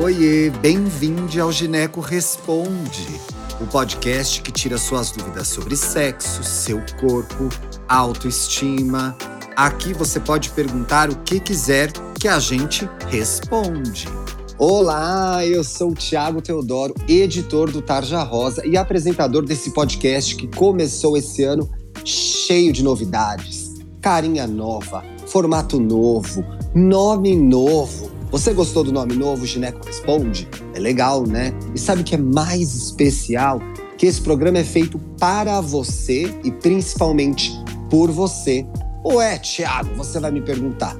Oiê, bem-vindo ao Gineco Responde, o podcast que tira suas dúvidas sobre sexo, seu corpo, autoestima. Aqui você pode perguntar o que quiser que a gente responde. Olá, eu sou o Thiago Teodoro, editor do Tarja Rosa e apresentador desse podcast que começou esse ano cheio de novidades. Carinha nova, formato novo, nome novo você gostou do nome novo, Gineco Responde? É legal, né? E sabe o que é mais especial? Que esse programa é feito para você e principalmente por você. Ué, Thiago, você vai me perguntar.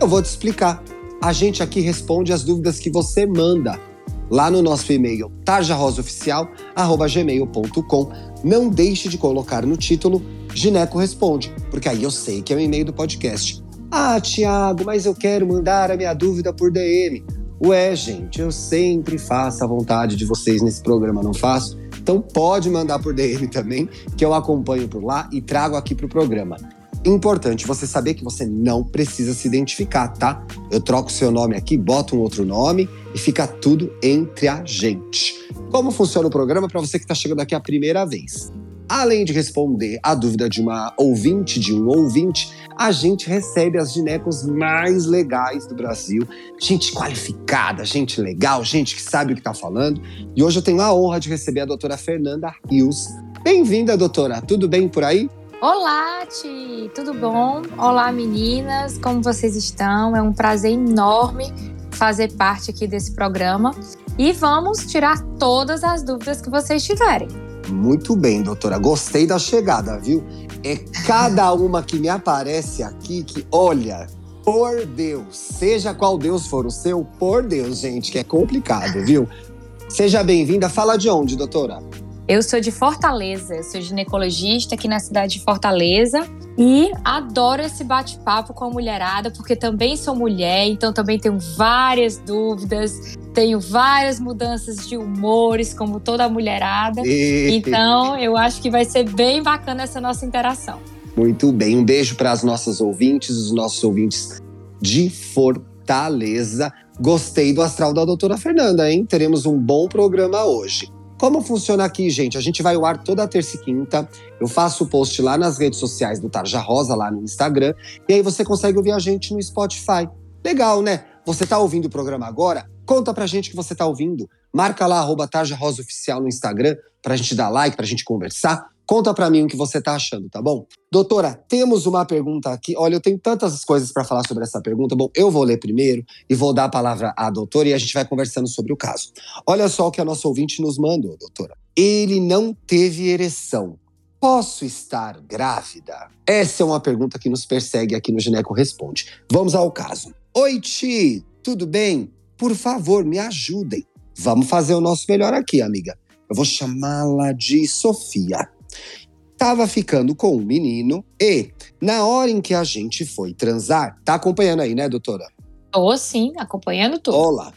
Eu vou te explicar. A gente aqui responde as dúvidas que você manda lá no nosso e-mail tarjarosaoficial@gmail.com. Não deixe de colocar no título Gineco Responde, porque aí eu sei que é o e-mail do podcast. Ah, Tiago, mas eu quero mandar a minha dúvida por DM. Ué, gente, eu sempre faço a vontade de vocês nesse programa, não faço? Então pode mandar por DM também, que eu acompanho por lá e trago aqui para o programa. Importante você saber que você não precisa se identificar, tá? Eu troco seu nome aqui, boto um outro nome e fica tudo entre a gente. Como funciona o programa para você que está chegando aqui a primeira vez? Além de responder a dúvida de uma ouvinte, de um ouvinte, a gente recebe as ginecos mais legais do Brasil. Gente qualificada, gente legal, gente que sabe o que está falando. E hoje eu tenho a honra de receber a doutora Fernanda Rios. Bem-vinda, doutora. Tudo bem por aí? Olá, Ti, tudo bom? Olá, meninas, como vocês estão? É um prazer enorme fazer parte aqui desse programa e vamos tirar todas as dúvidas que vocês tiverem. Muito bem, doutora. Gostei da chegada, viu? É cada uma que me aparece aqui que, olha, por Deus, seja qual Deus for o seu, por Deus, gente, que é complicado, viu? Seja bem-vinda. Fala de onde, doutora? Eu sou de Fortaleza, eu sou ginecologista aqui na cidade de Fortaleza e adoro esse bate-papo com a mulherada, porque também sou mulher, então também tenho várias dúvidas, tenho várias mudanças de humores, como toda mulherada. Então, eu acho que vai ser bem bacana essa nossa interação. Muito bem. Um beijo para as nossas ouvintes, os nossos ouvintes de Fortaleza. Gostei do astral da doutora Fernanda, hein? Teremos um bom programa hoje. Como funciona aqui, gente? A gente vai ao ar toda terça e quinta. Eu faço o post lá nas redes sociais do Tarja Rosa, lá no Instagram. E aí você consegue ouvir a gente no Spotify. Legal, né? Você tá ouvindo o programa agora? Conta pra gente que você tá ouvindo. Marca lá, arroba Tarja Rosa Oficial no Instagram, pra gente dar like, pra gente conversar. Conta pra mim o que você tá achando, tá bom? Doutora, temos uma pergunta aqui. Olha, eu tenho tantas coisas para falar sobre essa pergunta. Bom, eu vou ler primeiro e vou dar a palavra à doutora e a gente vai conversando sobre o caso. Olha só o que a nossa ouvinte nos mandou, doutora. Ele não teve ereção. Posso estar grávida? Essa é uma pergunta que nos persegue aqui no Gineco Responde. Vamos ao caso. Oi, Ti, tudo bem? Por favor, me ajudem. Vamos fazer o nosso melhor aqui, amiga. Eu vou chamá-la de Sofia. Tava ficando com um menino e, na hora em que a gente foi transar, tá acompanhando aí, né, doutora? Tô sim, acompanhando tudo. Olá.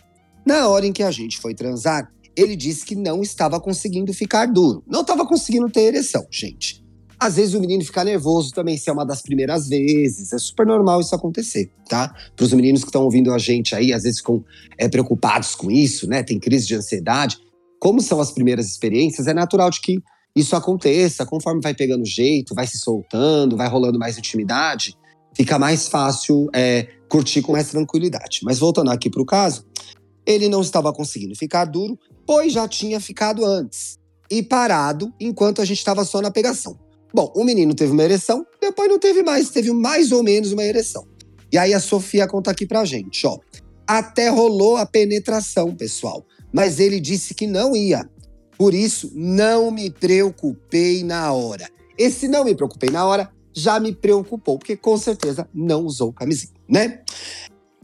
Na hora em que a gente foi transar, ele disse que não estava conseguindo ficar duro. Não estava conseguindo ter ereção, gente. Às vezes o menino fica nervoso também, se é uma das primeiras vezes. É super normal isso acontecer, tá? Para os meninos que estão ouvindo a gente aí, às vezes ficam é, preocupados com isso, né? Tem crise de ansiedade. Como são as primeiras experiências, é natural de que isso aconteça. Conforme vai pegando jeito, vai se soltando, vai rolando mais intimidade, fica mais fácil é, curtir com mais tranquilidade. Mas voltando aqui para o caso, ele não estava conseguindo ficar duro, pois já tinha ficado antes e parado enquanto a gente estava só na pegação. Bom, o menino teve uma ereção, depois não teve mais, teve mais ou menos uma ereção. E aí a Sofia conta aqui pra gente, ó. Até rolou a penetração, pessoal, mas ele disse que não ia. Por isso, não me preocupei na hora. Esse não me preocupei na hora já me preocupou, porque com certeza não usou camisinha, né?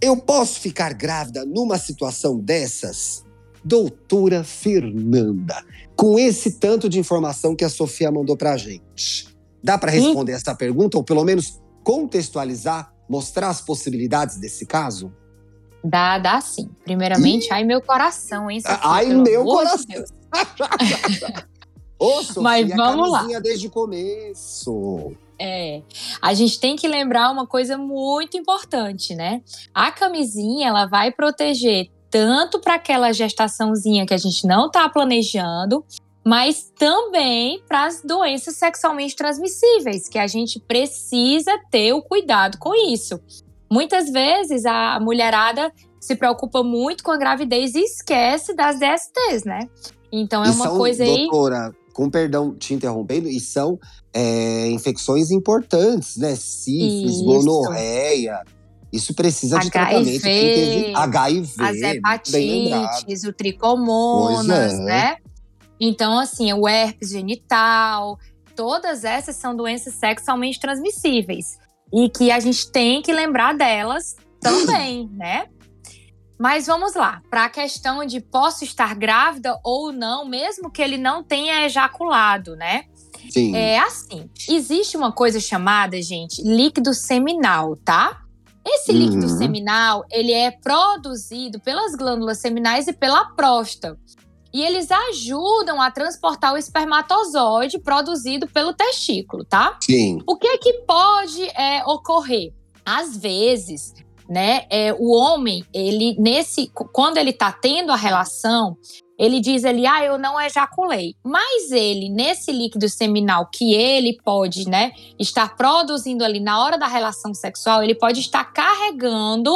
Eu posso ficar grávida numa situação dessas? doutora Fernanda, com esse tanto de informação que a Sofia mandou pra gente. Dá para responder essa pergunta ou pelo menos contextualizar, mostrar as possibilidades desse caso? Dá, dá sim. Primeiramente, ai meu coração, hein, Sofia? Ai meu coração. De Ô, Sofia, Mas vamos lá. desde o começo. É, a gente tem que lembrar uma coisa muito importante, né? A camisinha, ela vai proteger tanto para aquela gestaçãozinha que a gente não está planejando, mas também para as doenças sexualmente transmissíveis, que a gente precisa ter o cuidado com isso. Muitas vezes a mulherada se preocupa muito com a gravidez e esquece das DSTs, né? Então é e uma são, coisa aí. Doutora, com perdão te interrompendo, e são é, infecções importantes, né? Sífilis, Isso. gonorreia. Isso precisa de tratamento. Teve HIV, as hepatites, o tricomonas, é. né? Então, assim, o herpes genital, todas essas são doenças sexualmente transmissíveis. E que a gente tem que lembrar delas também, né? Mas vamos lá, para a questão de posso estar grávida ou não, mesmo que ele não tenha ejaculado, né? Sim. É assim, existe uma coisa chamada, gente, líquido seminal, tá? Esse líquido Uhum. seminal, ele é produzido pelas glândulas seminais e pela próstata. E eles ajudam a transportar o espermatozoide produzido pelo testículo, tá? Sim. O que é que pode é, ocorrer? Às vezes, né, é, o homem, ele nesse, quando ele tá tendo a relação, ele diz ali, ah, eu não ejaculei. Mas ele, nesse líquido seminal que ele pode, né, estar produzindo ali na hora da relação sexual, ele pode estar carregando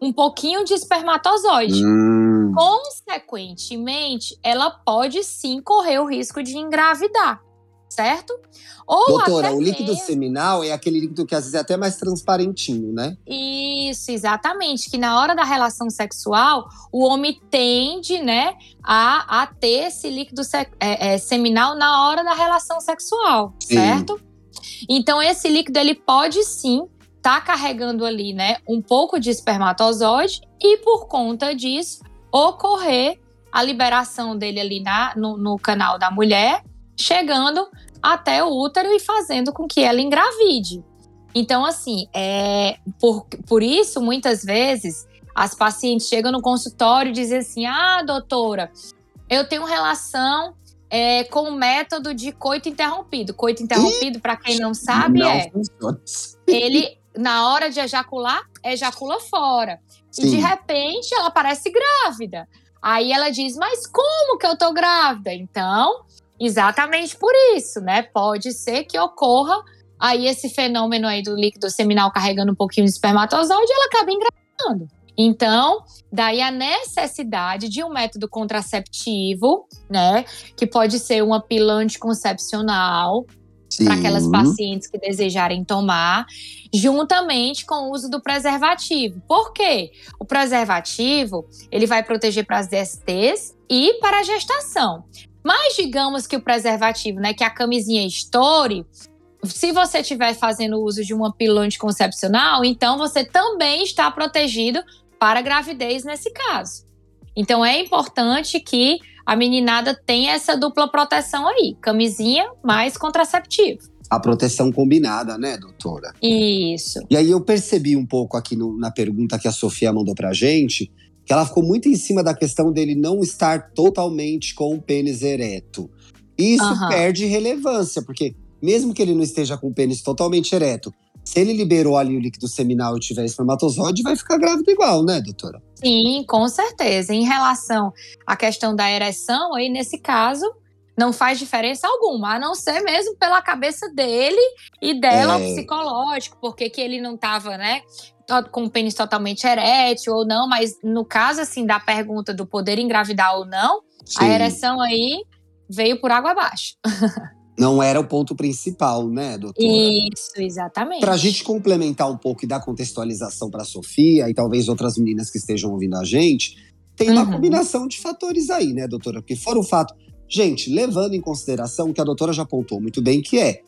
um pouquinho de espermatozoide. Hum, Consequentemente, ela pode sim correr o risco de engravidar, certo? Ou Doutora, o líquido mesmo- seminal é aquele líquido que às vezes é até mais transparentinho, né? Isso, exatamente. Que na hora da relação sexual, o homem tende, né, a, a ter esse líquido se- é, é, seminal na hora da relação sexual, Sim. certo? Então, esse líquido, ele pode sim estar carregando ali, né, um pouco de espermatozoide e, por conta disso, ocorrer a liberação dele ali na, no, no canal da mulher, chegando até o útero e fazendo com que ela engravide. Então, assim, é, por, por isso, muitas vezes, as pacientes chegam no consultório e dizem assim: ah, doutora, eu tenho relação é, com o método de coito interrompido. Coito interrompido, para quem não sabe, não é ele, na hora de ejacular, ejacula fora. E de Sim. repente ela parece grávida. Aí ela diz: Mas como que eu tô grávida? Então, exatamente por isso, né? Pode ser que ocorra aí esse fenômeno aí do líquido seminal carregando um pouquinho de espermatozoide e ela acaba engravidando. Então, daí a necessidade de um método contraceptivo, né? Que pode ser uma pílula anticoncepcional, para aquelas pacientes que desejarem tomar, juntamente com o uso do preservativo. Por quê? O preservativo, ele vai proteger para as DSTs e para a gestação. Mas digamos que o preservativo, né, que a camisinha estoure, se você estiver fazendo uso de uma pílula anticoncepcional, então você também está protegido para a gravidez nesse caso. Então é importante que a meninada tenha essa dupla proteção aí, camisinha mais contraceptivo. A proteção combinada, né, doutora? Isso. E aí eu percebi um pouco aqui no- na pergunta que a Sofia mandou pra gente, que ela ficou muito em cima da questão dele não estar totalmente com o pênis ereto. E isso Aham. perde relevância, porque mesmo que ele não esteja com o pênis totalmente ereto, se ele liberou ali o líquido seminal e tiver espermatozoide, vai ficar grávida igual, né, doutora? Sim, com certeza. Em relação à questão da ereção, aí nesse caso não faz diferença alguma, a não ser mesmo pela cabeça dele e dela É. psicológico, porque que ele não estava, né, com o pênis totalmente erétil ou não, mas no caso assim da pergunta do poder engravidar ou não, a Sim. ereção aí veio por água abaixo. Não era o ponto principal, né, doutora? Isso, exatamente. Para a gente complementar um pouco e dar contextualização para a Sofia e talvez outras meninas que estejam ouvindo a gente, tem uma Uhum. combinação de fatores aí, né, doutora? Porque fora o fato, gente, levando em consideração o que a doutora já apontou muito bem, que é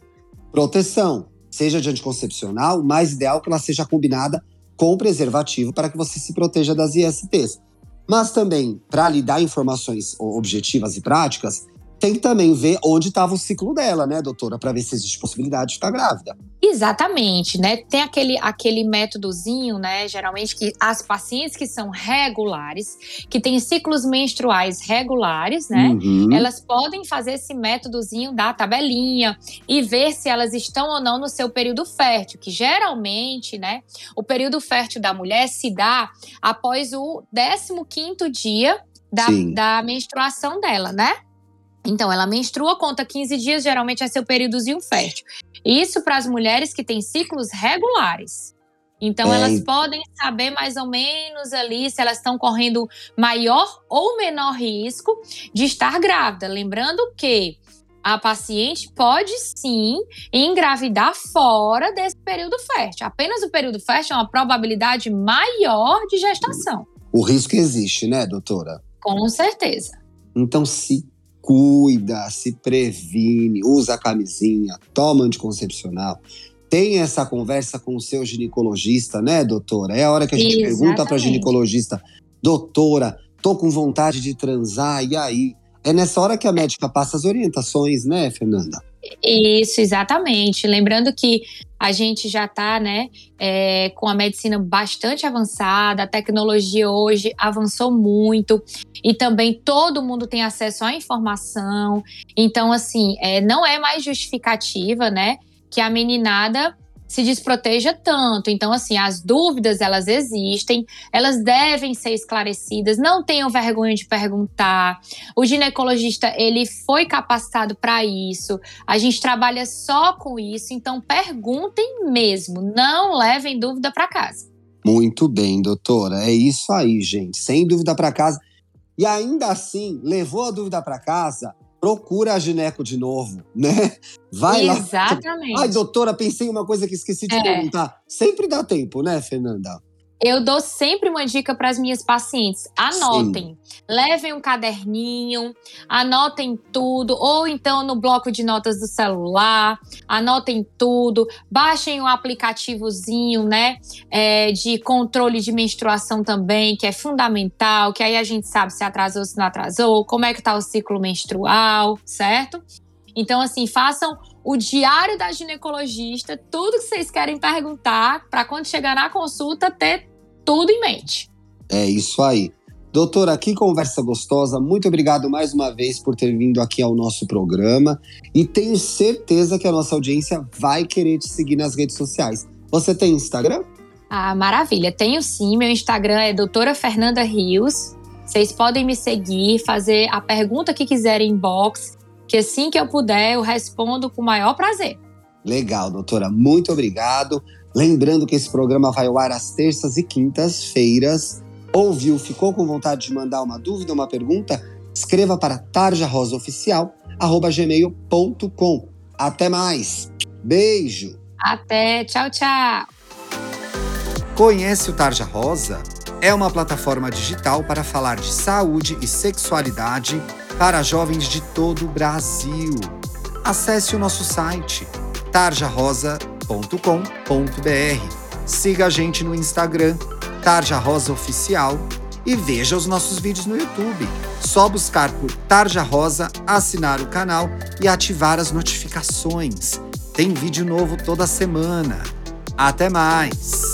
proteção, seja de anticoncepcional, mais ideal que ela seja combinada com preservativo para que você se proteja das ISTs. Mas também, para lhe dar informações objetivas e práticas, tem que também ver onde estava o ciclo dela, né, doutora, para ver se existe possibilidade de estar grávida. Exatamente, né? Tem aquele, aquele métodozinho, né? Geralmente que as pacientes que são regulares, que têm ciclos menstruais regulares, né? Uhum. Elas podem fazer esse métodozinho da tabelinha e ver se elas estão ou não no seu período fértil, que geralmente, né? O período fértil da mulher se dá após o 15 quinto dia da, da menstruação dela, né? Então, ela menstrua, conta 15 dias, geralmente é seu períodozinho fértil. Isso para as mulheres que têm ciclos regulares. Então, é. elas podem saber mais ou menos ali se elas estão correndo maior ou menor risco de estar grávida. Lembrando que a paciente pode sim engravidar fora desse período fértil. Apenas o período fértil é uma probabilidade maior de gestação. O risco existe, né, doutora? Com certeza. Então, se cuida, se previne, usa a camisinha, toma anticoncepcional. Tem essa conversa com o seu ginecologista, né, doutora? É a hora que a gente Exatamente. pergunta para ginecologista, doutora, tô com vontade de transar, e aí? É nessa hora que a médica passa as orientações, né, Fernanda? Isso, exatamente. Lembrando que a gente já está né, é, com a medicina bastante avançada, a tecnologia hoje avançou muito e também todo mundo tem acesso à informação. Então, assim, é, não é mais justificativa, né, que a meninada se desproteja tanto. Então, assim, as dúvidas elas existem, elas devem ser esclarecidas. Não tenham vergonha de perguntar. O ginecologista ele foi capacitado para isso. A gente trabalha só com isso. Então, perguntem mesmo. Não levem dúvida para casa. Muito bem, doutora. É isso aí, gente. Sem dúvida para casa. E ainda assim, levou a dúvida para casa, procura a gineco de novo, né? Vai Exatamente. lá. Exatamente. Ai, doutora, pensei em uma coisa que esqueci de é. perguntar. Sempre dá tempo, né, Fernanda? Eu dou sempre uma dica para as minhas pacientes: anotem, Sim. levem um caderninho, anotem tudo, ou então no bloco de notas do celular, anotem tudo, baixem um aplicativozinho, né, é, de controle de menstruação também, que é fundamental, que aí a gente sabe se atrasou, se não atrasou, como é que tá o ciclo menstrual, certo? Então, assim, façam o diário da ginecologista, tudo que vocês querem perguntar, para quando chegar na consulta ter tudo em mente. É isso aí. Doutora, que conversa gostosa. Muito obrigado mais uma vez por ter vindo aqui ao nosso programa. E tenho certeza que a nossa audiência vai querer te seguir nas redes sociais. Você tem Instagram? Ah, maravilha. Tenho sim. Meu Instagram é doutora Fernanda Rios. Vocês podem me seguir, fazer a pergunta que quiserem em box, que assim que eu puder, eu respondo com o maior prazer. Legal, doutora. Muito obrigado. Lembrando que esse programa vai ao ar às terças e quintas-feiras. Ouviu, ficou com vontade de mandar uma dúvida, uma pergunta? Escreva para tarjarosaoficial@gmail.com. Até mais. Beijo. Até. Tchau, tchau. Conhece o Tarja Rosa? É uma plataforma digital para falar de saúde e sexualidade para jovens de todo o Brasil. Acesse o nosso site tarjarosa.com tarjarosa.com.br. Siga a gente no Instagram, Tarja Rosa Oficial, e veja os nossos vídeos no YouTube. Só buscar por Tarja Rosa, assinar o canal e ativar as notificações. Tem vídeo novo toda semana. Até mais!